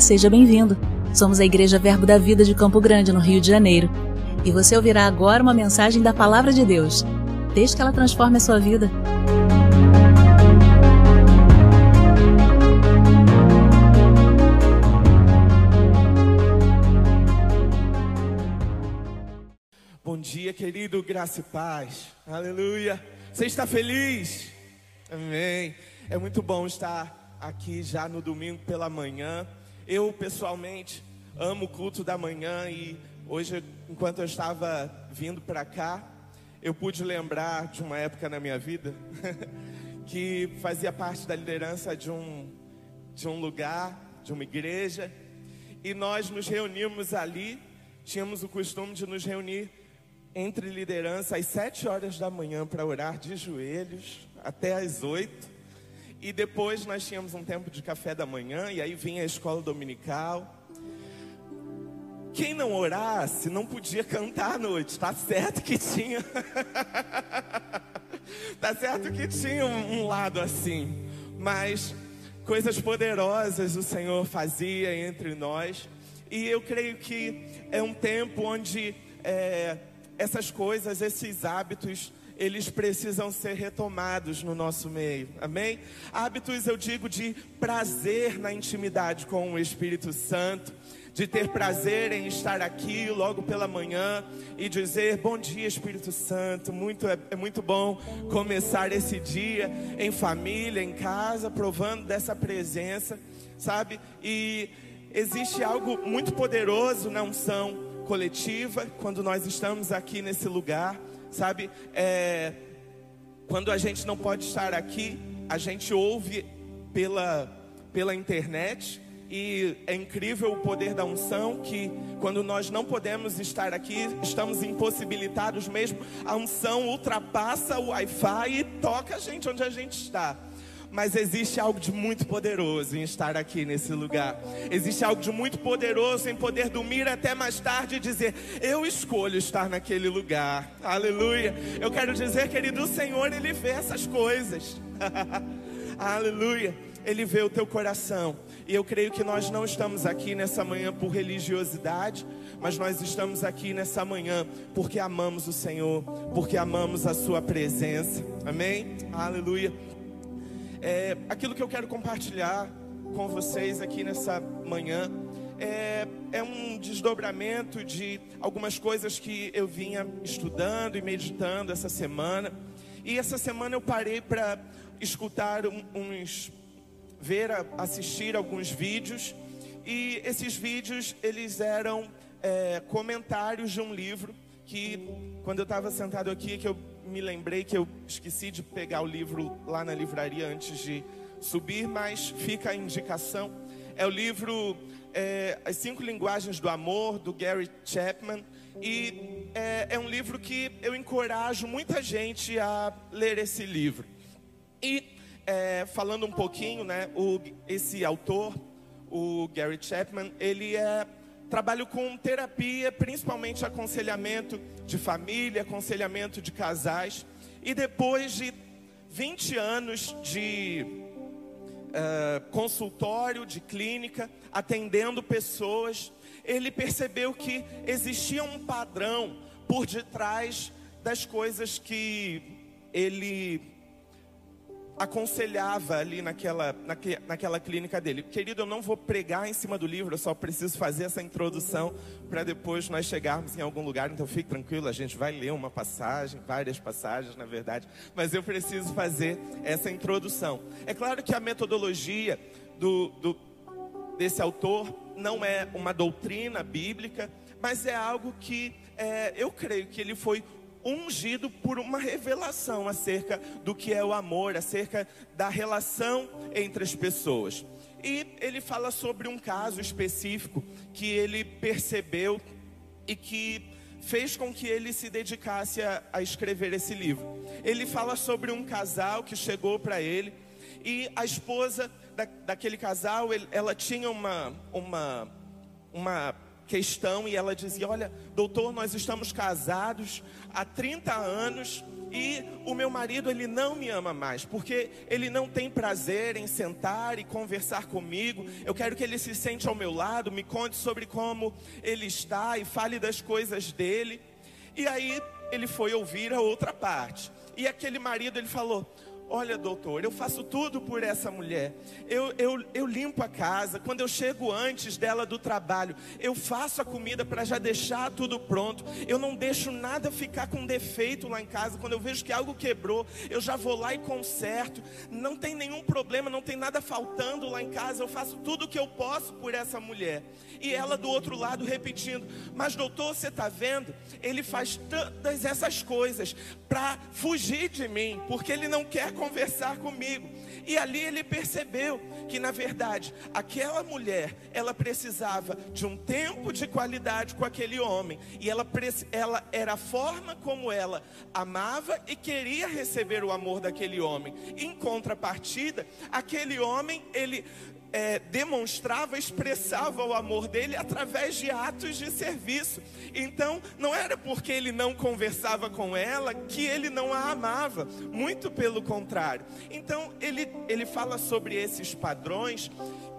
Seja bem-vindo. Somos a Igreja Verbo da Vida de Campo Grande, no Rio de Janeiro. E você ouvirá agora uma mensagem da Palavra de Deus. Desde que ela transforme a sua vida. Bom dia, querido, graça e paz. Aleluia. Você está feliz? Amém. É muito bom estar aqui já no domingo pela manhã. Eu, pessoalmente, amo o culto da manhã e hoje, enquanto eu estava vindo para cá, eu pude lembrar de uma época na minha vida que fazia parte da liderança de um, de um lugar, de uma igreja, e nós nos reunimos ali, tínhamos o costume de nos reunir entre liderança às sete horas da manhã para orar de joelhos até às oito. E depois nós tínhamos um tempo de café da manhã e aí vinha a escola dominical. Quem não orasse não podia cantar à noite, tá certo que tinha. tá certo que tinha um, lado assim, mas coisas poderosas o Senhor fazia entre nós. E eu creio que é um tempo onde é, essas coisas, esses hábitos, eles precisam ser retomados no nosso meio, amém? Hábitos, eu digo, de prazer na intimidade com o Espírito Santo, de ter prazer em estar aqui logo pela manhã e dizer: Bom dia, Espírito Santo. Muito, é, é muito bom começar esse dia em família, em casa, provando dessa presença, sabe? E existe algo muito poderoso na unção coletiva, quando nós estamos aqui nesse lugar, sabe? É, quando a gente não pode estar aqui, a gente ouve pela, pela internet. E é incrível o poder da unção que quando nós não podemos estar aqui, estamos impossibilitados mesmo, a unção ultrapassa o Wi-Fi e toca a gente onde a gente está. Mas existe algo de muito poderoso em estar aqui nesse lugar. Existe algo de muito poderoso em poder dormir até mais tarde e dizer: Eu escolho estar naquele lugar. Aleluia. Eu quero dizer, querido, o Senhor, Ele vê essas coisas. Aleluia. Ele vê o teu coração. E eu creio que nós não estamos aqui nessa manhã por religiosidade, mas nós estamos aqui nessa manhã porque amamos o Senhor, porque amamos a Sua presença. Amém? Aleluia. É, aquilo que eu quero compartilhar com vocês aqui nessa manhã é, é, um desdobramento de algumas coisas que eu vinha estudando e meditando essa semana. E essa semana eu parei para escutar uns, ver, assistir alguns vídeos. E esses vídeos eles eram é, comentários de um livro que quando eu estava sentado aqui que eu me lembrei que eu esqueci de pegar o livro lá na livraria antes de subir, mas fica a indicação. É o livro é, As Cinco Linguagens do Amor, do Gary Chapman. E é, é um livro que eu encorajo muita gente a ler esse livro. E é, falando um pouquinho, né, o, esse autor, o Gary Chapman, ele é Trabalho com terapia, principalmente aconselhamento de família, aconselhamento de casais. E depois de 20 anos de uh, consultório, de clínica, atendendo pessoas, ele percebeu que existia um padrão por detrás das coisas que ele aconselhava ali naquela, naque, naquela clínica dele. Querido, eu não vou pregar em cima do livro, eu só preciso fazer essa introdução para depois nós chegarmos em algum lugar. Então fique tranquilo, a gente vai ler uma passagem, várias passagens, na verdade, mas eu preciso fazer essa introdução. É claro que a metodologia do, do desse autor não é uma doutrina bíblica, mas é algo que é, eu creio que ele foi ungido por uma revelação acerca do que é o amor, acerca da relação entre as pessoas. E ele fala sobre um caso específico que ele percebeu e que fez com que ele se dedicasse a, a escrever esse livro. Ele fala sobre um casal que chegou para ele e a esposa da, daquele casal, ele, ela tinha uma, uma, uma questão e ela dizia: Olha, doutor, nós estamos casados há 30 anos e o meu marido ele não me ama mais, porque ele não tem prazer em sentar e conversar comigo. Eu quero que ele se sente ao meu lado, me conte sobre como ele está e fale das coisas dele. E aí ele foi ouvir a outra parte. E aquele marido ele falou: Olha, doutor, eu faço tudo por essa mulher. Eu, eu, eu limpo a casa. Quando eu chego antes dela do trabalho, eu faço a comida para já deixar tudo pronto. Eu não deixo nada ficar com defeito lá em casa. Quando eu vejo que algo quebrou, eu já vou lá e conserto. Não tem nenhum problema, não tem nada faltando lá em casa. Eu faço tudo o que eu posso por essa mulher. E ela do outro lado repetindo: Mas, doutor, você está vendo? Ele faz todas essas coisas para fugir de mim, porque ele não quer conversar comigo. E ali ele percebeu que, na verdade, aquela mulher, ela precisava de um tempo de qualidade com aquele homem. E ela, ela era a forma como ela amava e queria receber o amor daquele homem. Em contrapartida, aquele homem, ele é, demonstrava, expressava o amor dele através de atos de serviço. Então, não era porque ele não conversava com ela que ele não a amava, muito pelo contrário. Então, ele, ele fala sobre esses padrões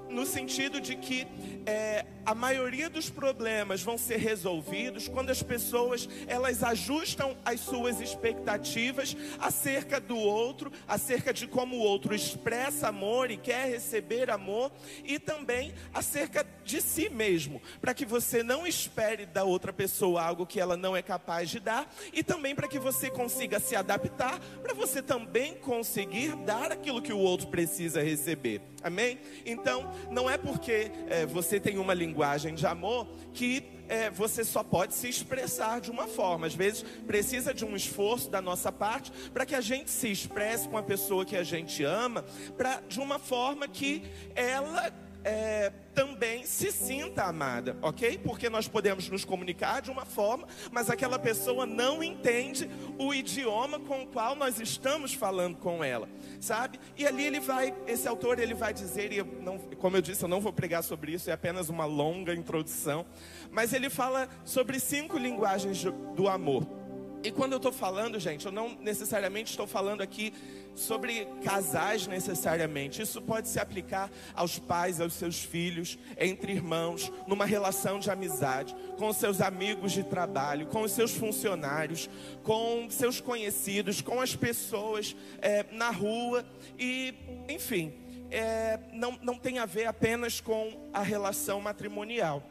no sentido de que é, a maioria dos problemas vão ser resolvidos quando as pessoas elas ajustam as suas expectativas acerca do outro, acerca de como o outro expressa amor e quer receber amor e também acerca de si mesmo, para que você não espere da outra pessoa algo que ela não é capaz de dar e também para que você consiga se adaptar, para você também conseguir dar aquilo que o outro precisa receber. Amém? Então, não é porque é, você tem uma linguagem de amor que é, você só pode se expressar de uma forma. Às vezes precisa de um esforço da nossa parte para que a gente se expresse com a pessoa que a gente ama, pra, de uma forma que ela é, também se sinta amada, ok? Porque nós podemos nos comunicar de uma forma, mas aquela pessoa não entende o idioma com o qual nós estamos falando com ela, sabe? E ali ele vai, esse autor ele vai dizer, e eu não, como eu disse, eu não vou pregar sobre isso, é apenas uma longa introdução, mas ele fala sobre cinco linguagens do amor. E quando eu estou falando, gente, eu não necessariamente estou falando aqui sobre casais necessariamente. Isso pode se aplicar aos pais, aos seus filhos, entre irmãos, numa relação de amizade, com seus amigos de trabalho, com os seus funcionários, com seus conhecidos, com as pessoas é, na rua e, enfim, é, não, não tem a ver apenas com a relação matrimonial.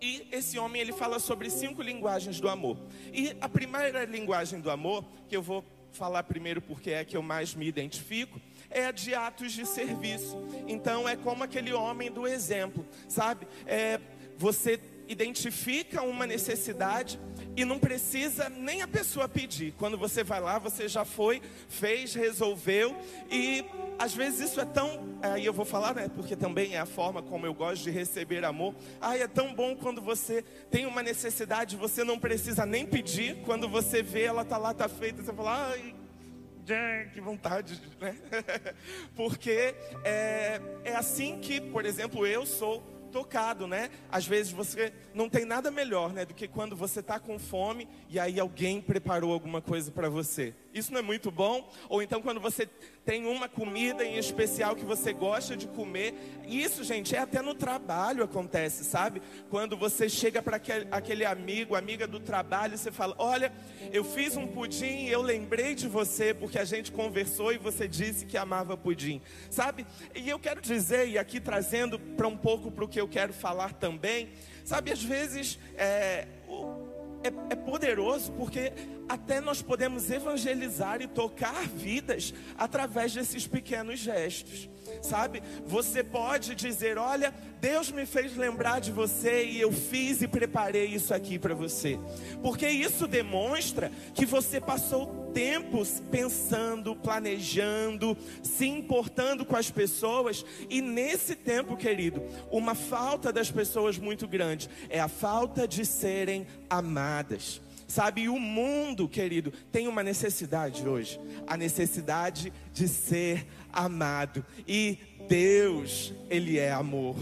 E esse homem ele fala sobre cinco linguagens do amor. E a primeira linguagem do amor, que eu vou falar primeiro porque é que eu mais me identifico, é a de atos de serviço. Então é como aquele homem do exemplo, sabe? É, você identifica uma necessidade e não precisa nem a pessoa pedir. Quando você vai lá, você já foi, fez, resolveu e às vezes isso é tão, aí eu vou falar, né, porque também é a forma como eu gosto de receber amor. Ai, é tão bom quando você tem uma necessidade, você não precisa nem pedir, quando você vê ela tá lá, tá feita, você fala, ai, que vontade, né? porque é, é assim que, por exemplo, eu sou tocado, né? Às vezes você não tem nada melhor, né, do que quando você está com fome e aí alguém preparou alguma coisa para você. Isso não é muito bom? Ou então quando você tem uma comida em especial que você gosta de comer. Isso, gente, é até no trabalho acontece, sabe? Quando você chega para aquele, amigo, amiga do trabalho, você fala: Olha, eu fiz um pudim e eu lembrei de você porque a gente conversou e você disse que amava pudim, sabe? E eu quero dizer, e aqui trazendo para um pouco para o que eu quero falar também, sabe, às vezes é, é, é poderoso porque até nós podemos evangelizar e tocar vidas através desses pequenos gestos, sabe? Você pode dizer: Olha, Deus me fez lembrar de você e eu fiz e preparei isso aqui para você, porque isso demonstra que você passou tempos pensando, planejando, se importando com as pessoas, e nesse tempo, querido, uma falta das pessoas muito grande é a falta de serem amadas. Sabe, o mundo, querido, tem uma necessidade hoje, a necessidade de ser amado. E Deus, ele é amor.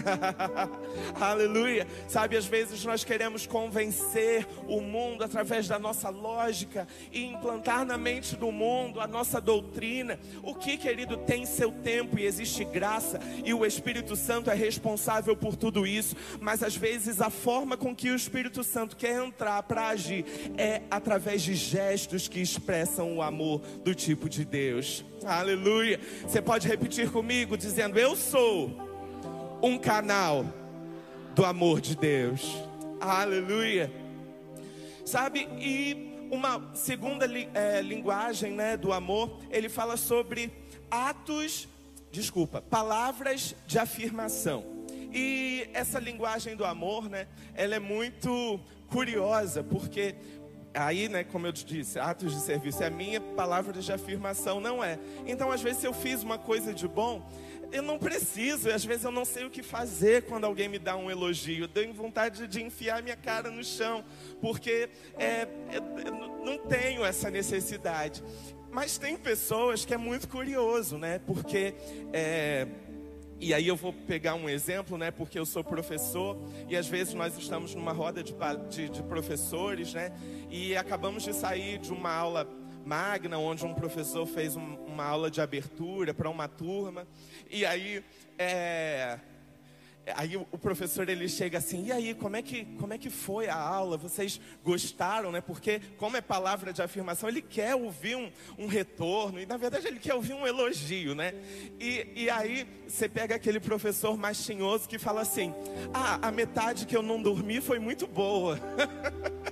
Aleluia. Sabe, às vezes nós queremos convencer o mundo através da nossa lógica e implantar na mente do mundo a nossa doutrina. O que, querido, tem seu tempo e existe graça e o Espírito Santo é responsável por tudo isso, mas às vezes a forma com que o Espírito Santo quer entrar para agir é através de gestos que expressam o amor do tipo de Deus. Aleluia. Você pode repetir comigo dizendo: Eu sou um canal do amor de Deus. Aleluia. Sabe, e uma segunda é, linguagem né, do amor, ele fala sobre atos, desculpa, palavras de afirmação. E essa linguagem do amor, né, ela é muito curiosa, porque aí, né, como eu te disse, atos de serviço é a minha palavra de afirmação, não é. Então, às vezes, se eu fiz uma coisa de bom, eu não preciso, às vezes eu não sei o que fazer quando alguém me dá um elogio. Eu tenho vontade de enfiar minha cara no chão, porque é, é, não tenho essa necessidade. Mas tem pessoas que é muito curioso, né? Porque é, e aí eu vou pegar um exemplo, né? Porque eu sou professor e às vezes nós estamos numa roda de, de, de professores, né? E acabamos de sair de uma aula magna, onde um professor fez um, uma aula de abertura para uma turma. E aí, é, aí o professor ele chega assim, e aí, como é que, como é que foi a aula? Vocês gostaram, né? Porque como é palavra de afirmação, ele quer ouvir um, um retorno, e na verdade ele quer ouvir um elogio, né? E, e aí você pega aquele professor mais tinhoso que fala assim, ah, a metade que eu não dormi foi muito boa.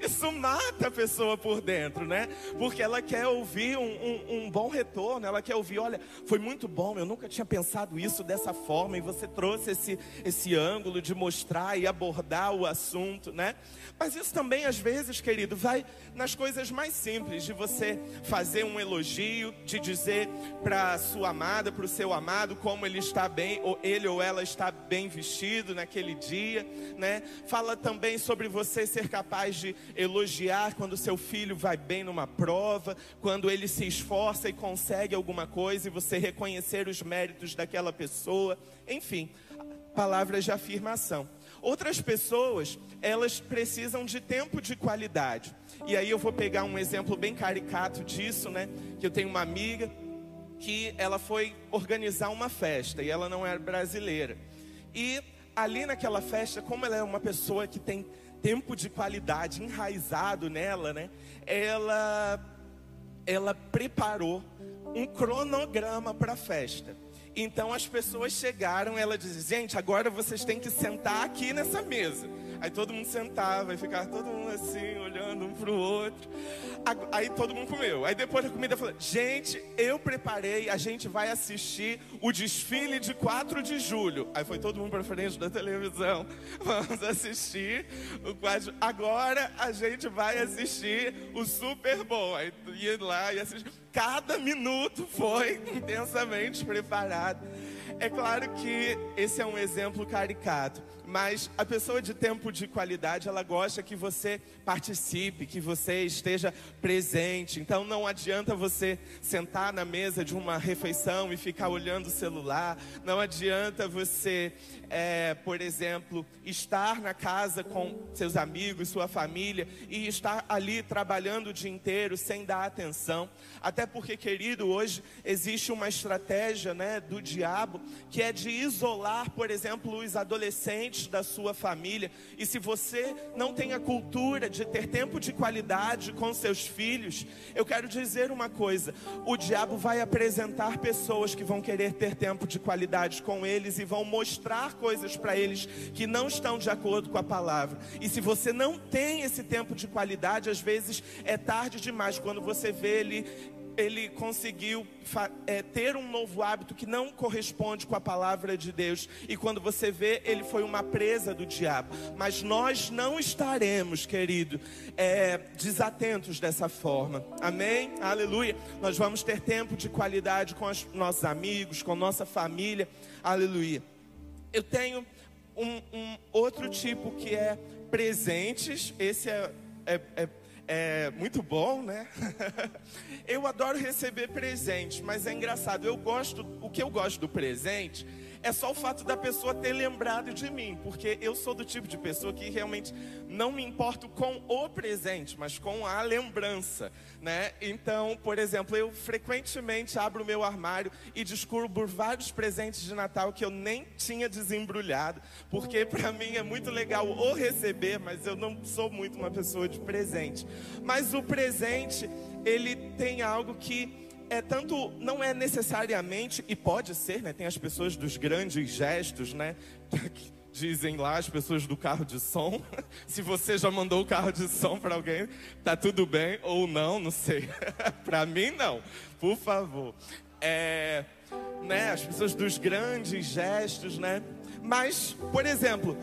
Isso mata a pessoa por dentro, né? Porque ela quer ouvir um, um, um, bom retorno, ela quer ouvir, olha, foi muito bom, eu nunca tinha pensado isso dessa forma, e você trouxe esse, esse ângulo de mostrar e abordar o assunto, né? Mas isso também, às vezes, querido, vai nas coisas mais simples, de você fazer um elogio, de dizer para sua amada, para o seu amado, como ele está bem, ou ele ou ela está bem vestido naquele dia, né? Fala também sobre você ser capaz de de elogiar quando seu filho vai bem numa prova, quando ele se esforça e consegue alguma coisa e você reconhecer os méritos daquela pessoa. Enfim, palavras de afirmação. Outras pessoas, elas precisam de tempo de qualidade. E aí eu vou pegar um exemplo bem caricato disso, né? Que eu tenho uma amiga que ela foi organizar uma festa e ela não era brasileira. E ali naquela festa, como ela é uma pessoa que tem tempo de qualidade enraizado nela, né? Ela ela preparou um cronograma para a festa. Então as pessoas chegaram, ela disse: "Gente, agora vocês têm que sentar aqui nessa mesa". Aí todo mundo sentava e ficava todo mundo assim, olhando um para o outro. Aí todo mundo comeu. Aí depois da comida falou: Gente, eu preparei, a gente vai assistir o desfile de 4 de julho. Aí foi todo mundo para frente da televisão. Vamos assistir o 4 Agora a gente vai assistir o Super Bowl. Aí ia lá e assistir. Cada minuto foi intensamente preparado. É claro que esse é um exemplo caricato, mas a pessoa de tempo de qualidade, ela gosta que você participe, que você esteja presente. Então não adianta você sentar na mesa de uma refeição e ficar olhando o celular. Não adianta você, é, por exemplo, estar na casa com seus amigos, sua família e estar ali trabalhando o dia inteiro sem dar atenção. Até porque, querido, hoje existe uma estratégia, né, do diabo que é de isolar, por exemplo, os adolescentes da sua família. E se você não tem a cultura de ter tempo de qualidade com seus filhos, eu quero dizer uma coisa: o diabo vai apresentar pessoas que vão querer ter tempo de qualidade com eles e vão mostrar coisas para eles que não estão de acordo com a palavra. E se você não tem esse tempo de qualidade, às vezes é tarde demais quando você vê ele ele conseguiu é, ter um novo hábito que não corresponde com a palavra de Deus. E quando você vê, ele foi uma presa do diabo. Mas nós não estaremos, querido, é, desatentos dessa forma. Amém? Aleluia. Nós vamos ter tempo de qualidade com os nossos amigos, com nossa família. Aleluia. Eu tenho um, um outro tipo que é presentes. Esse é, é, é muito bom, né? eu adoro receber presentes, mas é engraçado. Eu gosto, o que eu gosto do presente é só o fato da pessoa ter lembrado de mim, porque eu sou do tipo de pessoa que realmente não me importo com o presente, mas com a lembrança, né? Então, por exemplo, eu frequentemente abro o meu armário e descubro vários presentes de Natal que eu nem tinha desembrulhado, porque para mim é muito legal o receber, mas eu não sou muito uma pessoa de presente. Mas o presente, ele tem algo que é tanto não é necessariamente e pode ser, né? Tem as pessoas dos grandes gestos, né? Dizem lá as pessoas do carro de som. Se você já mandou o carro de som para alguém, tá tudo bem ou não, não sei. para mim não. Por favor. É, né? As pessoas dos grandes gestos, né? Mas, por exemplo,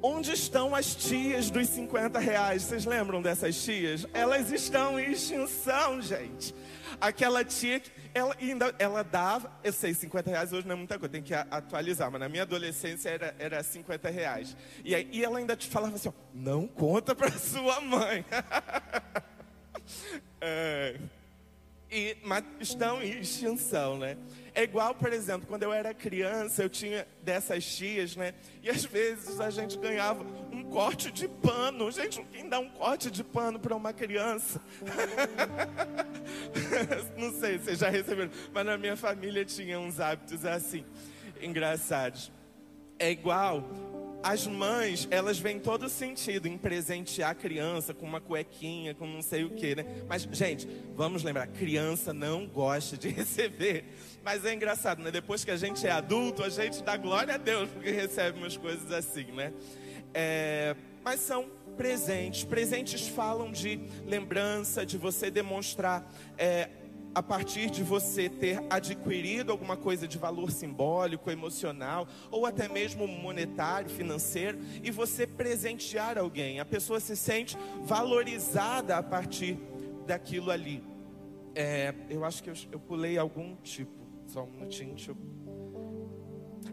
Onde estão as tias dos 50 reais? Vocês lembram dessas tias? Elas estão em extinção, gente. Aquela tia, ela ainda ela dava, eu sei, 50 reais hoje não é muita coisa, tem que atualizar, mas na minha adolescência era, era 50 reais. E, aí, e ela ainda te falava assim: ó, não conta para sua mãe. é, e, mas estão em extinção, né? É igual, por exemplo, quando eu era criança, eu tinha dessas tias, né? E às vezes a gente ganhava um corte de pano. Gente, quem dá um corte de pano para uma criança? Não sei, vocês já receberam, mas na minha família tinha uns hábitos assim, engraçados. É igual as mães, elas veem todo sentido em presentear a criança com uma cuequinha, com não sei o que, né? Mas, gente, vamos lembrar, criança não gosta de receber. Mas é engraçado, né? Depois que a gente é adulto, a gente dá glória a Deus porque recebe umas coisas assim, né? É, mas são presentes. Presentes falam de lembrança, de você demonstrar é, a partir de você ter adquirido alguma coisa de valor simbólico, emocional, ou até mesmo monetário, financeiro, e você presentear alguém. A pessoa se sente valorizada a partir daquilo ali. É, eu acho que eu, eu pulei algum tipo. Só um minutinho, deixa eu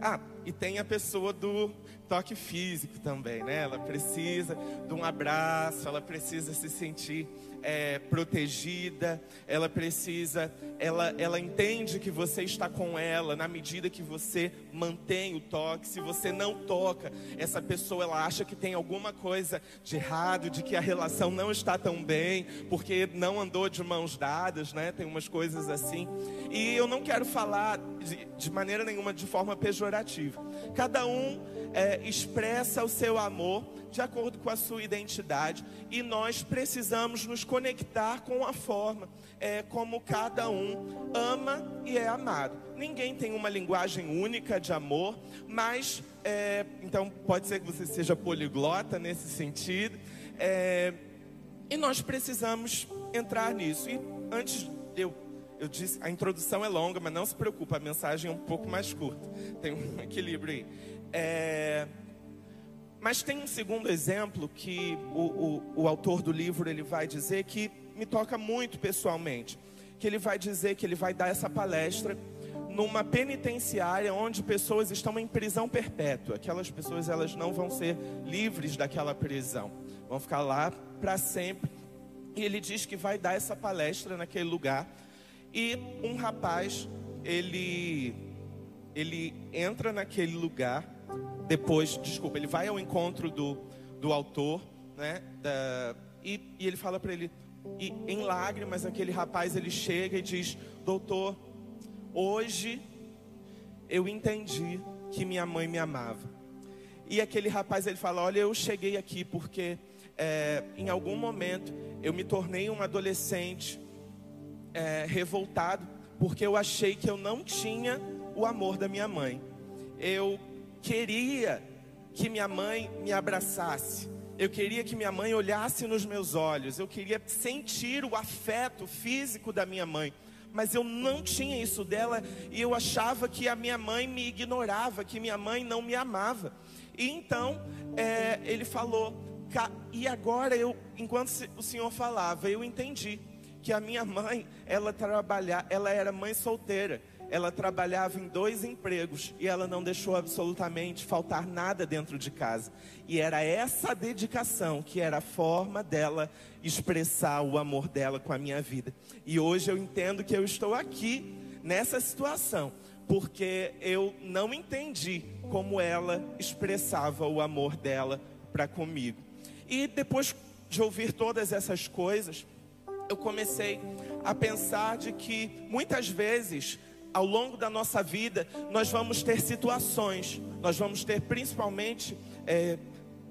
ah, e tem a pessoa do toque físico também, né? Ela precisa de um abraço, ela precisa se sentir é, protegida, ela precisa, ela, ela entende que você está com ela na medida que você mantém o toque. Se você não toca, essa pessoa ela acha que tem alguma coisa de errado, de que a relação não está tão bem, porque não andou de mãos dadas, né? Tem umas coisas assim. E eu não quero falar de, de maneira nenhuma de forma pejorativa. Cada um é, expressa o seu amor de acordo com a sua identidade e nós precisamos nos conectar com a forma é, como cada um ama e é amado. Ninguém tem uma linguagem única de amor, mas é, então pode ser que você seja poliglota nesse sentido. É, e nós precisamos entrar nisso. E antes eu eu disse, a introdução é longa, mas não se preocupe, a mensagem é um pouco mais curta. Tem um equilíbrio aí. É, mas tem um segundo exemplo que o, o, o autor do livro ele vai dizer que me toca muito pessoalmente. Que ele vai dizer que ele vai dar essa palestra numa penitenciária onde pessoas estão em prisão perpétua. Aquelas pessoas elas não vão ser livres daquela prisão, vão ficar lá para sempre. E ele diz que vai dar essa palestra naquele lugar. E um rapaz, ele ele entra naquele lugar depois, desculpa, ele vai ao encontro do, do autor, né? Da, e, e ele fala para ele, e em lágrimas, aquele rapaz ele chega e diz: Doutor, hoje eu entendi que minha mãe me amava. E aquele rapaz ele fala: Olha, eu cheguei aqui porque é, em algum momento eu me tornei um adolescente é, revoltado porque eu achei que eu não tinha o amor da minha mãe. Eu queria que minha mãe me abraçasse. Eu queria que minha mãe olhasse nos meus olhos. Eu queria sentir o afeto físico da minha mãe. Mas eu não tinha isso dela e eu achava que a minha mãe me ignorava, que minha mãe não me amava. E então é, ele falou, e agora eu, enquanto o senhor falava, eu entendi que a minha mãe, ela trabalhava, ela era mãe solteira ela trabalhava em dois empregos e ela não deixou absolutamente faltar nada dentro de casa. E era essa dedicação que era a forma dela expressar o amor dela com a minha vida. E hoje eu entendo que eu estou aqui nessa situação porque eu não entendi como ela expressava o amor dela para comigo. E depois de ouvir todas essas coisas, eu comecei a pensar de que muitas vezes ao longo da nossa vida nós vamos ter situações, nós vamos ter principalmente é,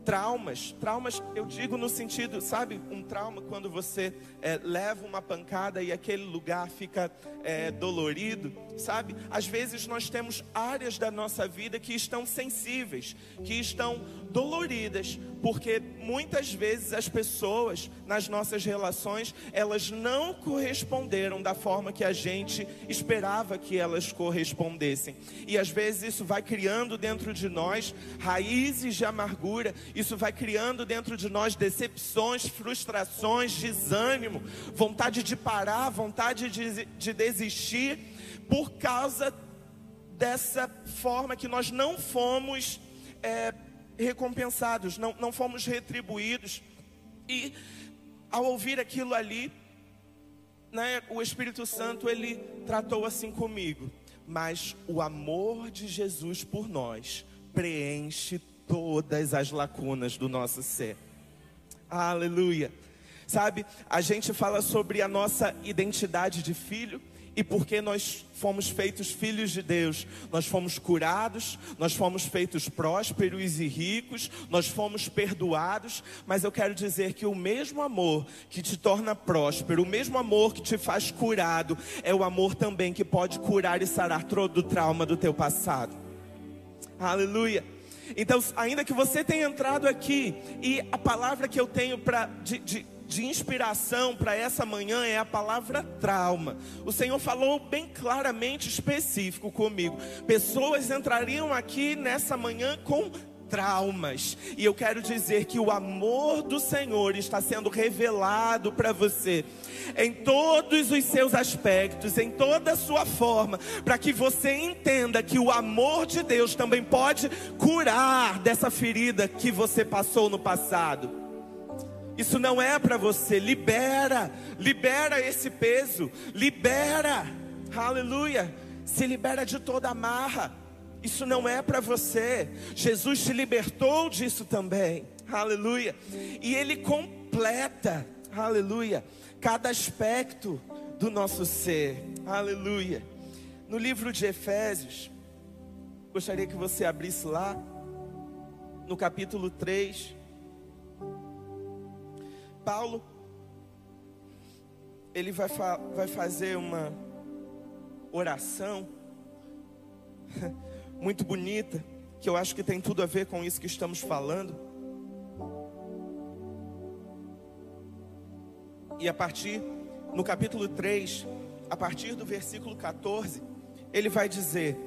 traumas. Traumas, eu digo no sentido, sabe, um trauma quando você é, leva uma pancada e aquele lugar fica é, dolorido, sabe? Às vezes nós temos áreas da nossa vida que estão sensíveis, que estão doloridas, porque muitas vezes as pessoas nas nossas relações, elas não corresponderam da forma que a gente esperava que elas correspondessem. E às vezes isso vai criando dentro de nós raízes de amargura, isso vai criando dentro de nós decepções, frustrações, desânimo, vontade de parar, vontade de, de desistir, por causa dessa forma que nós não fomos é, recompensados, não, não fomos retribuídos. E ao ouvir aquilo ali, né, o Espírito Santo ele tratou assim comigo. Mas o amor de Jesus por nós preenche todas as lacunas do nosso ser. Aleluia. Sabe, a gente fala sobre a nossa identidade de filho e porque nós fomos feitos filhos de Deus, nós fomos curados, nós fomos feitos prósperos e ricos, nós fomos perdoados, mas eu quero dizer que o mesmo amor que te torna próspero, o mesmo amor que te faz curado, é o amor também que pode curar e sarar todo o trauma do teu passado. Aleluia. Então, ainda que você tenha entrado aqui e a palavra que eu tenho para de, de de inspiração para essa manhã é a palavra trauma. O Senhor falou bem claramente, específico comigo. Pessoas entrariam aqui nessa manhã com traumas. E eu quero dizer que o amor do Senhor está sendo revelado para você em todos os seus aspectos, em toda a sua forma, para que você entenda que o amor de Deus também pode curar dessa ferida que você passou no passado. Isso não é para você. Libera, libera esse peso, libera, aleluia. Se libera de toda amarra. Isso não é para você. Jesus te libertou disso também, aleluia. E Ele completa, aleluia, cada aspecto do nosso ser, aleluia. No livro de Efésios, gostaria que você abrisse lá, no capítulo 3. Paulo, ele vai, fa vai fazer uma oração muito bonita, que eu acho que tem tudo a ver com isso que estamos falando. E a partir, no capítulo 3, a partir do versículo 14, ele vai dizer: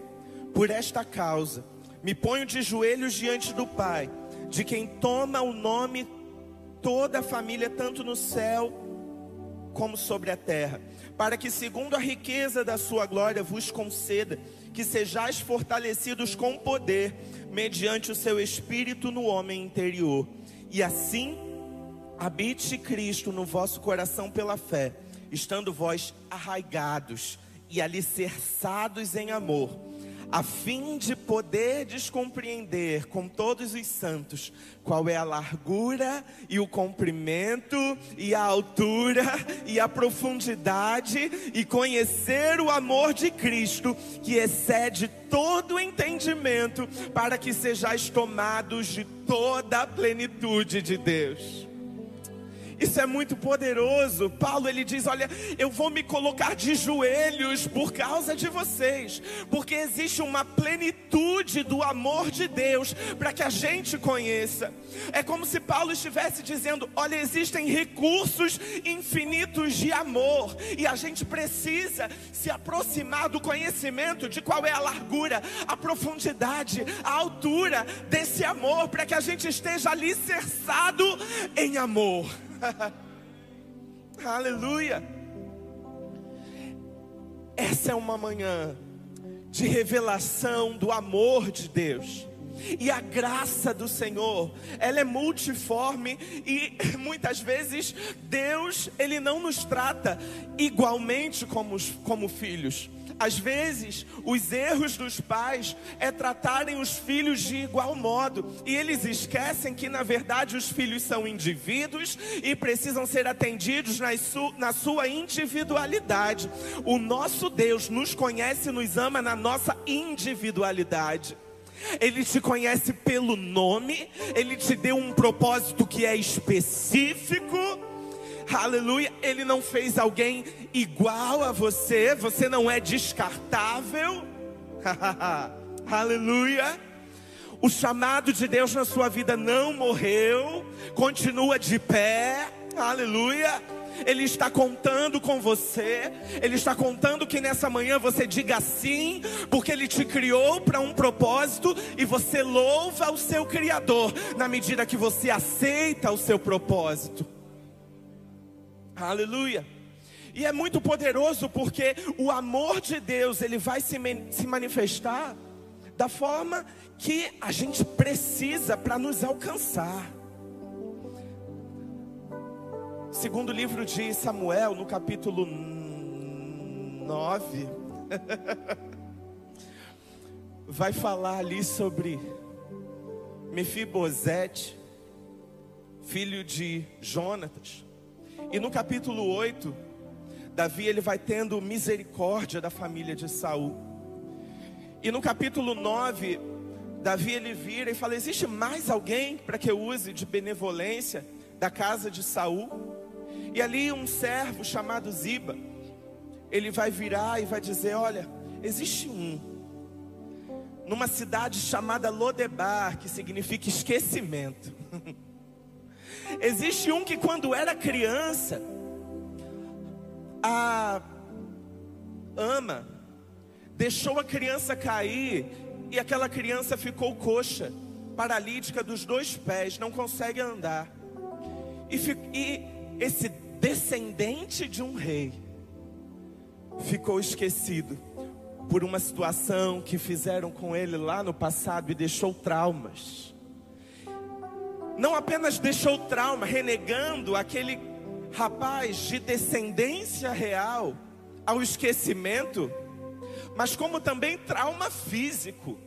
Por esta causa, me ponho de joelhos diante do Pai, de quem toma o nome toda a família, tanto no céu como sobre a terra, para que, segundo a riqueza da sua glória, vos conceda que sejais fortalecidos com poder, mediante o seu espírito no homem interior, e assim habite Cristo no vosso coração pela fé, estando vós arraigados e alicerçados em amor a fim de poder descompreender com todos os santos qual é a largura e o comprimento e a altura e a profundidade e conhecer o amor de Cristo que excede todo o entendimento para que sejais tomados de toda a plenitude de Deus. Isso é muito poderoso. Paulo ele diz: "Olha, eu vou me colocar de joelhos por causa de vocês, porque existe uma plenitude do amor de Deus para que a gente conheça". É como se Paulo estivesse dizendo: "Olha, existem recursos infinitos de amor e a gente precisa se aproximar do conhecimento de qual é a largura, a profundidade, a altura desse amor para que a gente esteja alicerçado em amor". Aleluia. Essa é uma manhã de revelação do amor de Deus. E a graça do Senhor, ela é multiforme e muitas vezes Deus, ele não nos trata igualmente como, como filhos. Às vezes, os erros dos pais é tratarem os filhos de igual modo, e eles esquecem que, na verdade, os filhos são indivíduos e precisam ser atendidos na, su na sua individualidade. O nosso Deus nos conhece e nos ama na nossa individualidade. Ele te conhece pelo nome, ele te deu um propósito que é específico aleluia. Ele não fez alguém igual a você, você não é descartável, aleluia. O chamado de Deus na sua vida não morreu, continua de pé, aleluia. Ele está contando com você, Ele está contando que nessa manhã você diga sim, porque Ele te criou para um propósito e você louva o seu Criador na medida que você aceita o seu propósito. Aleluia. E é muito poderoso porque o amor de Deus, ele vai se, se manifestar da forma que a gente precisa para nos alcançar. Segundo livro de Samuel, no capítulo 9, vai falar ali sobre Mefibosete, filho de Jonatas. E no capítulo 8, Davi ele vai tendo misericórdia da família de Saul. E no capítulo 9, Davi ele vira e fala: "Existe mais alguém para que eu use de benevolência da casa de Saul?" E ali um servo chamado Ziba, ele vai virar e vai dizer: "Olha, existe um numa cidade chamada Lodebar, que significa esquecimento." Existe um que quando era criança, a ama deixou a criança cair e aquela criança ficou coxa, paralítica dos dois pés, não consegue andar. E, e esse descendente de um rei ficou esquecido por uma situação que fizeram com ele lá no passado e deixou traumas não apenas deixou trauma, renegando aquele rapaz de descendência real ao esquecimento, mas como também trauma físico.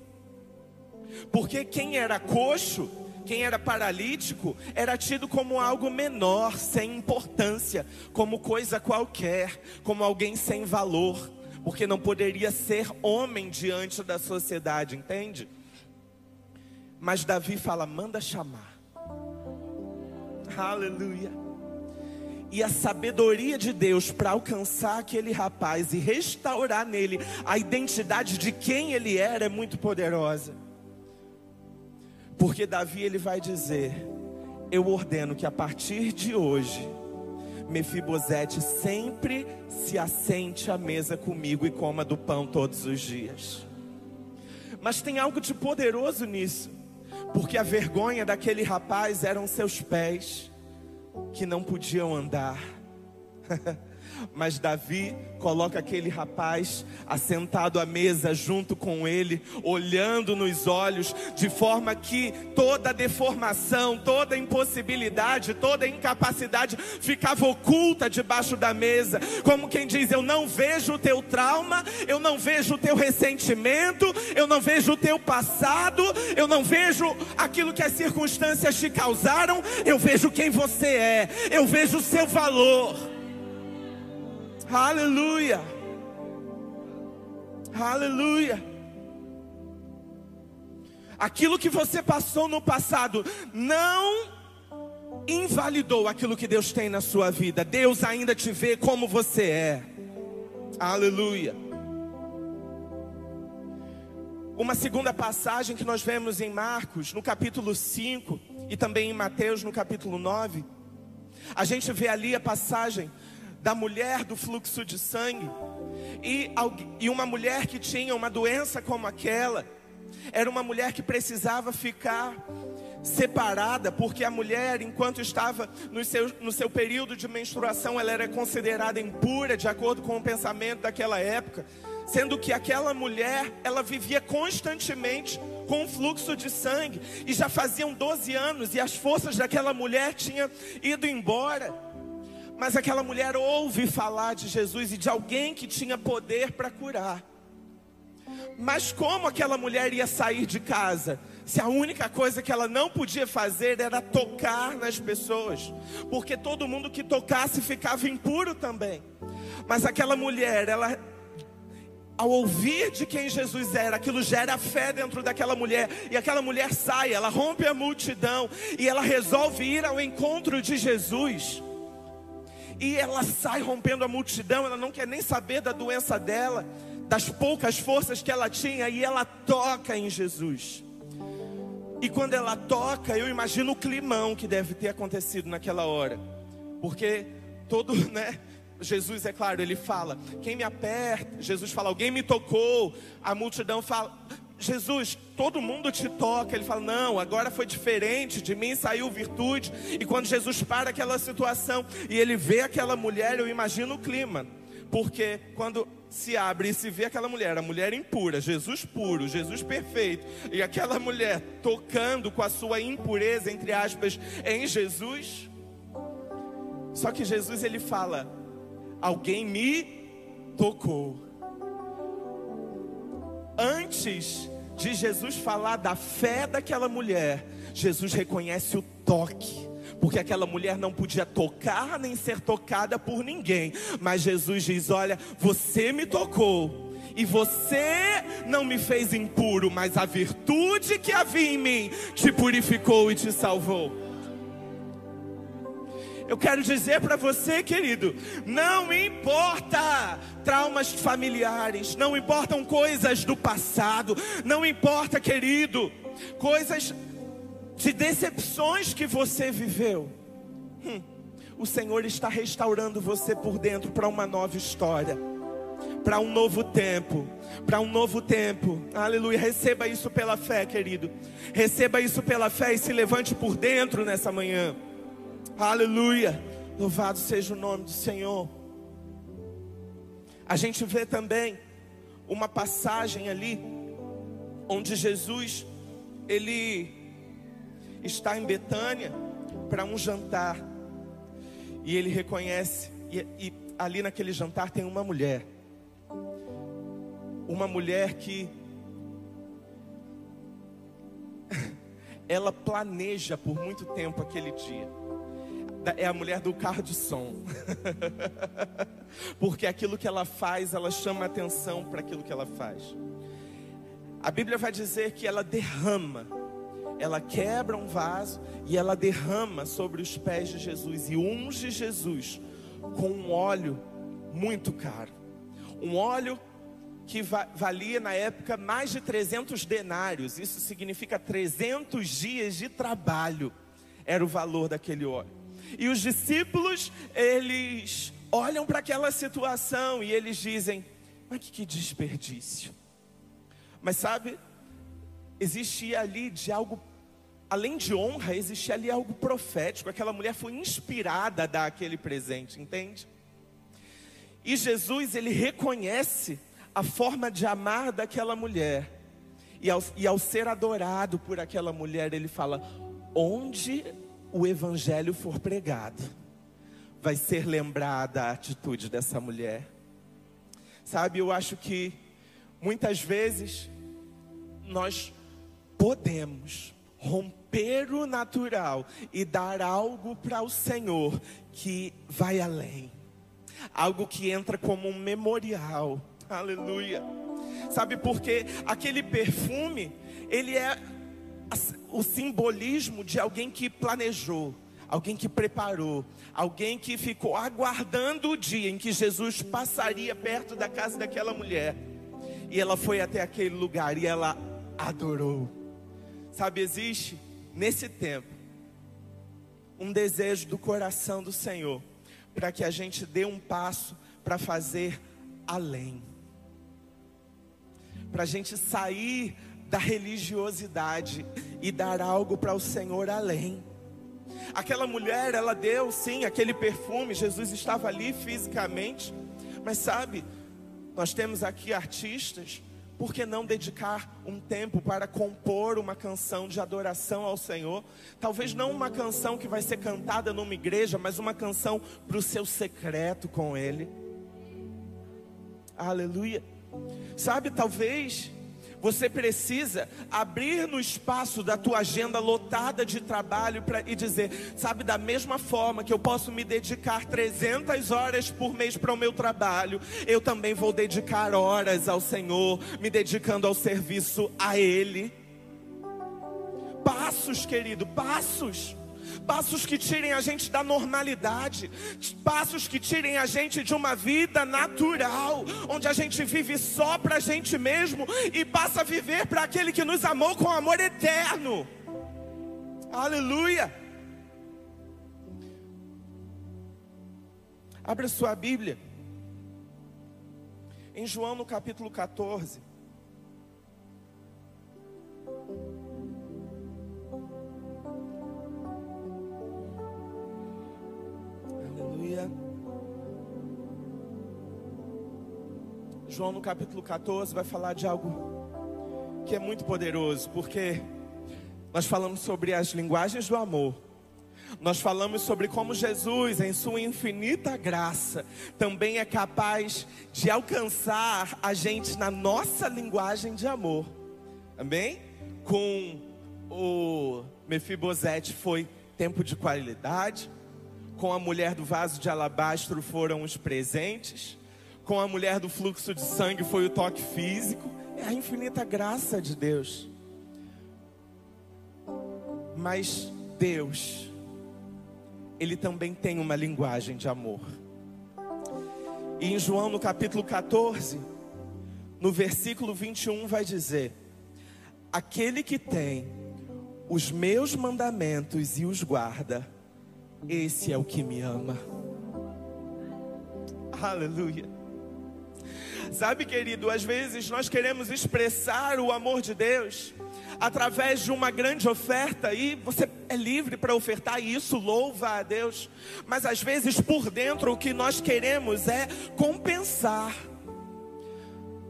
Porque quem era coxo, quem era paralítico, era tido como algo menor, sem importância, como coisa qualquer, como alguém sem valor, porque não poderia ser homem diante da sociedade, entende? Mas Davi fala: manda chamar. Aleluia. E a sabedoria de Deus para alcançar aquele rapaz e restaurar nele a identidade de quem ele era é muito poderosa. Porque Davi ele vai dizer: Eu ordeno que a partir de hoje Mefibosete sempre se assente à mesa comigo e coma do pão todos os dias. Mas tem algo de poderoso nisso, porque a vergonha daquele rapaz eram seus pés que não podiam andar. Mas Davi coloca aquele rapaz assentado à mesa junto com ele, olhando nos olhos, de forma que toda deformação, toda impossibilidade, toda incapacidade ficava oculta debaixo da mesa. Como quem diz: Eu não vejo o teu trauma, eu não vejo o teu ressentimento, eu não vejo o teu passado, eu não vejo aquilo que as circunstâncias te causaram, eu vejo quem você é, eu vejo o seu valor. Aleluia. Aleluia. Aquilo que você passou no passado não invalidou aquilo que Deus tem na sua vida. Deus ainda te vê como você é. Aleluia. Uma segunda passagem que nós vemos em Marcos, no capítulo 5, e também em Mateus, no capítulo 9. A gente vê ali a passagem da mulher do fluxo de sangue. E, e uma mulher que tinha uma doença como aquela, era uma mulher que precisava ficar separada, porque a mulher, enquanto estava no seu, no seu período de menstruação, ela era considerada impura, de acordo com o pensamento daquela época, sendo que aquela mulher, ela vivia constantemente com um fluxo de sangue, e já faziam 12 anos, e as forças daquela mulher tinham ido embora. Mas aquela mulher ouve falar de Jesus e de alguém que tinha poder para curar. Mas como aquela mulher ia sair de casa? Se a única coisa que ela não podia fazer era tocar nas pessoas, porque todo mundo que tocasse ficava impuro também. Mas aquela mulher, ela ao ouvir de quem Jesus era, aquilo gera fé dentro daquela mulher, e aquela mulher sai, ela rompe a multidão, e ela resolve ir ao encontro de Jesus. E ela sai rompendo a multidão, ela não quer nem saber da doença dela, das poucas forças que ela tinha, e ela toca em Jesus. E quando ela toca, eu imagino o climão que deve ter acontecido naquela hora. Porque todo, né? Jesus, é claro, ele fala: quem me aperta? Jesus fala: alguém me tocou. A multidão fala: Jesus, todo mundo te toca. Ele fala: Não, agora foi diferente. De mim saiu virtude. E quando Jesus para aquela situação e ele vê aquela mulher, eu imagino o clima. Porque quando se abre e se vê aquela mulher, a mulher impura, Jesus puro, Jesus perfeito, e aquela mulher tocando com a sua impureza, entre aspas, em Jesus. Só que Jesus ele fala: Alguém me tocou. Antes de Jesus falar da fé daquela mulher, Jesus reconhece o toque porque aquela mulher não podia tocar nem ser tocada por ninguém. Mas Jesus diz: Olha, você me tocou. E você não me fez impuro, mas a virtude que havia em mim te purificou e te salvou. Eu quero dizer para você, querido, não importa traumas familiares, não importam coisas do passado, não importa, querido, coisas de decepções que você viveu. Hum, o Senhor está restaurando você por dentro para uma nova história, para um novo tempo, para um novo tempo. Aleluia. Receba isso pela fé, querido. Receba isso pela fé e se levante por dentro nessa manhã. Aleluia. Louvado seja o nome do Senhor. A gente vê também uma passagem ali onde Jesus ele está em Betânia para um jantar e ele reconhece e, e ali naquele jantar tem uma mulher, uma mulher que ela planeja por muito tempo aquele dia é a mulher do carro de som. Porque aquilo que ela faz, ela chama atenção para aquilo que ela faz. A Bíblia vai dizer que ela derrama, ela quebra um vaso e ela derrama sobre os pés de Jesus e unge Jesus com um óleo muito caro. Um óleo que valia na época mais de 300 denários, isso significa 300 dias de trabalho, era o valor daquele óleo. E os discípulos, eles olham para aquela situação e eles dizem: Mas que, desperdício. Mas sabe, existia ali de algo, além de honra, existia ali algo profético. Aquela mulher foi inspirada a dar aquele presente, entende? E Jesus, ele reconhece a forma de amar daquela mulher. E ao, e ao ser adorado por aquela mulher, ele fala: Onde o evangelho for pregado, vai ser lembrada a atitude dessa mulher. Sabe, eu acho que muitas vezes nós podemos romper o natural e dar algo para o Senhor que vai além. Algo que entra como um memorial. Aleluia. Sabe por quê? Aquele perfume, ele é o simbolismo de alguém que planejou, alguém que preparou, alguém que ficou aguardando o dia em que Jesus passaria perto da casa daquela mulher. E ela foi até aquele lugar e ela adorou. Sabe, existe nesse tempo um desejo do coração do Senhor para que a gente dê um passo para fazer além. Para a gente sair da religiosidade e dar algo para o Senhor além. Aquela mulher, ela deu sim aquele perfume, Jesus estava ali fisicamente, mas sabe, nós temos aqui artistas por que não dedicar um tempo para compor uma canção de adoração ao Senhor? Talvez não uma canção que vai ser cantada numa igreja, mas uma canção para o seu secreto com Ele. Aleluia. Sabe, talvez você precisa abrir no espaço da tua agenda lotada de trabalho pra, e dizer, sabe, da mesma forma que eu posso me dedicar 300 horas por mês para o meu trabalho, eu também vou dedicar horas ao Senhor, me dedicando ao serviço a Ele. Passos, querido, passos passos que tirem a gente da normalidade, passos que tirem a gente de uma vida natural, onde a gente vive só para a gente mesmo e passa a viver para aquele que nos amou com amor eterno. Aleluia. Abra sua Bíblia. Em João no capítulo 14. João no capítulo 14 vai falar de algo que é muito poderoso, porque nós falamos sobre as linguagens do amor. Nós falamos sobre como Jesus, em sua infinita graça, também é capaz de alcançar a gente na nossa linguagem de amor. Amém? Com o Mefibosete foi tempo de qualidade, com a mulher do vaso de alabastro foram os presentes, com a mulher do fluxo de sangue foi o toque físico, é a infinita graça de Deus. Mas Deus, Ele também tem uma linguagem de amor. E em João no capítulo 14, no versículo 21, vai dizer: Aquele que tem os meus mandamentos e os guarda, esse é o que me ama. Aleluia. Sabe, querido, às vezes nós queremos expressar o amor de Deus através de uma grande oferta e você é livre para ofertar e isso louva a Deus. Mas às vezes por dentro o que nós queremos é compensar.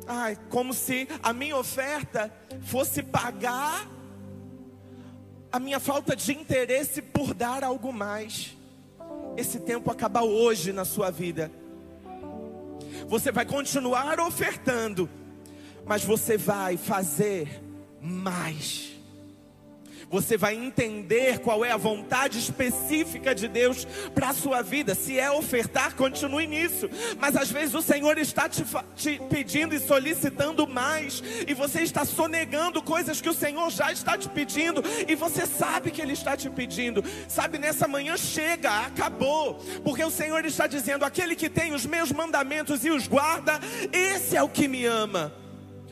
Ai, como se a minha oferta fosse pagar a minha falta de interesse por dar algo mais. Esse tempo acaba hoje na sua vida. Você vai continuar ofertando, mas você vai fazer mais você vai entender qual é a vontade específica de Deus para a sua vida. Se é ofertar, continue nisso. Mas às vezes o Senhor está te, te pedindo e solicitando mais, e você está sonegando coisas que o Senhor já está te pedindo, e você sabe que Ele está te pedindo. Sabe, nessa manhã chega, acabou, porque o Senhor está dizendo: aquele que tem os meus mandamentos e os guarda, esse é o que me ama.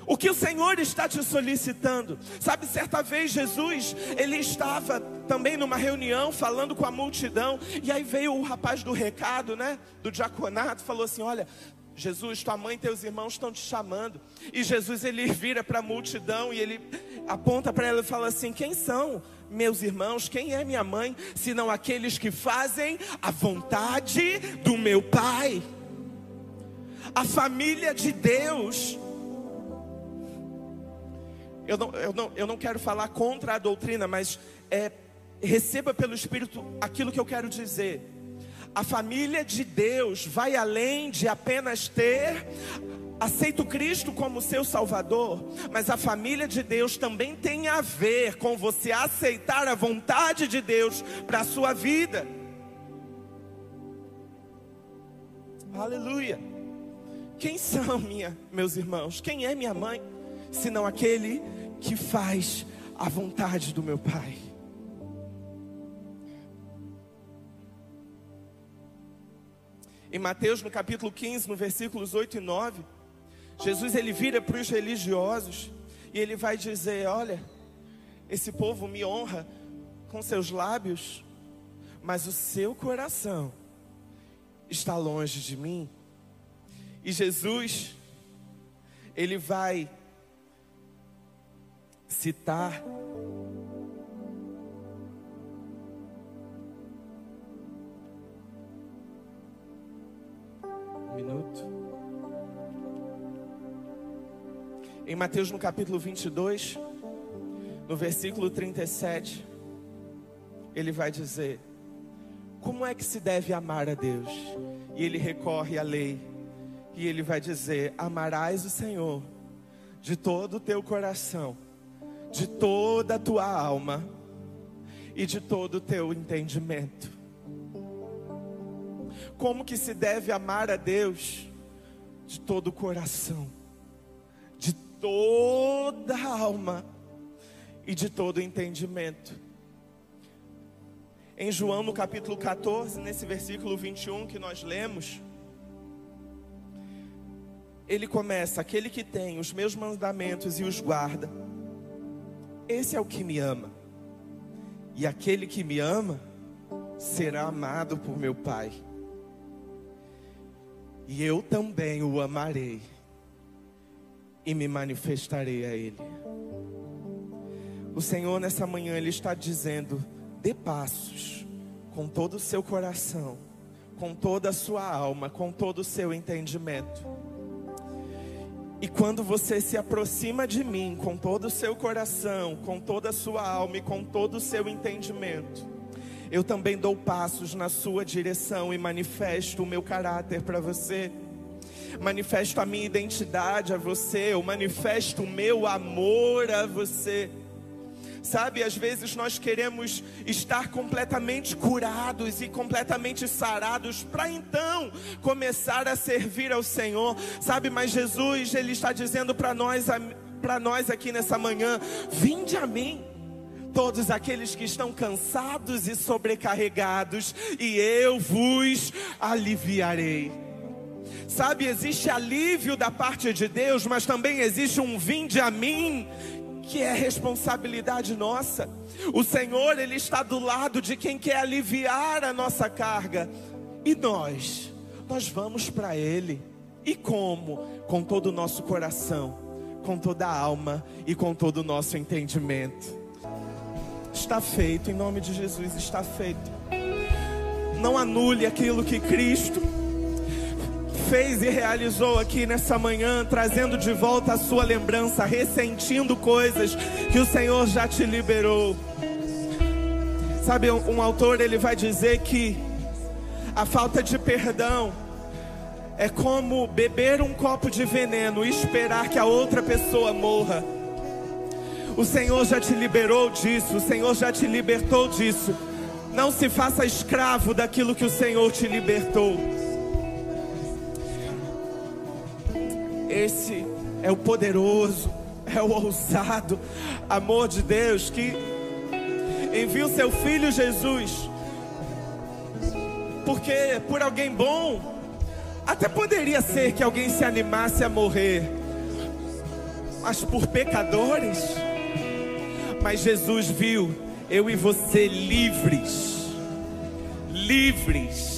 O que o Senhor está te solicitando? Sabe, certa vez Jesus, ele estava também numa reunião falando com a multidão, e aí veio o rapaz do recado, né, do diaconato, falou assim: "Olha, Jesus, tua mãe e teus irmãos estão te chamando". E Jesus ele vira para a multidão e ele aponta para ela e fala assim: "Quem são meus irmãos? Quem é minha mãe, senão aqueles que fazem a vontade do meu Pai?" A família de Deus eu não, eu não, eu não quero falar contra a doutrina, mas é, receba pelo Espírito aquilo que eu quero dizer. A família de Deus vai além de apenas ter aceito Cristo como seu Salvador, mas a família de Deus também tem a ver com você aceitar a vontade de Deus para a sua vida. Aleluia. Quem são minha, meus irmãos? Quem é minha mãe? Senão aquele que faz a vontade do meu Pai. Em Mateus, no capítulo 15, no versículos 8 e 9, Jesus ele vira para os religiosos e ele vai dizer: Olha, esse povo me honra com seus lábios, mas o seu coração está longe de mim. E Jesus, ele vai citar um minuto. Em Mateus no capítulo 22, no versículo 37, ele vai dizer: Como é que se deve amar a Deus? E ele recorre à lei, e ele vai dizer: Amarás o Senhor de todo o teu coração, de toda a tua alma e de todo o teu entendimento. Como que se deve amar a Deus? De todo o coração, de toda a alma e de todo o entendimento. Em João, no capítulo 14, nesse versículo 21 que nós lemos, ele começa: Aquele que tem os meus mandamentos e os guarda, esse é o que me ama. E aquele que me ama será amado por meu Pai. E eu também o amarei e me manifestarei a Ele. O Senhor nessa manhã Ele está dizendo: dê passos com todo o seu coração, com toda a sua alma, com todo o seu entendimento. E quando você se aproxima de mim com todo o seu coração, com toda a sua alma e com todo o seu entendimento, eu também dou passos na sua direção e manifesto o meu caráter para você. Manifesto a minha identidade a você, eu manifesto o meu amor a você. Sabe, às vezes nós queremos estar completamente curados e completamente sarados para então começar a servir ao Senhor. Sabe, mas Jesus, ele está dizendo para nós para nós aqui nessa manhã, vinde a mim todos aqueles que estão cansados e sobrecarregados, e eu vos aliviarei. Sabe, existe alívio da parte de Deus, mas também existe um vinde a mim que é responsabilidade nossa. O Senhor, Ele está do lado de quem quer aliviar a nossa carga. E nós, nós vamos para Ele. E como? Com todo o nosso coração, com toda a alma e com todo o nosso entendimento. Está feito, em nome de Jesus, está feito. Não anule aquilo que Cristo fez e realizou aqui nessa manhã, trazendo de volta a sua lembrança, ressentindo coisas que o Senhor já te liberou. Sabe, um, autor ele vai dizer que a falta de perdão é como beber um copo de veneno e esperar que a outra pessoa morra. O Senhor já te liberou disso, o Senhor já te libertou disso. Não se faça escravo daquilo que o Senhor te libertou. Esse é o poderoso, é o ousado amor de Deus que envia o seu filho Jesus. Porque por alguém bom, até poderia ser que alguém se animasse a morrer, mas por pecadores, mas Jesus viu eu e você livres, livres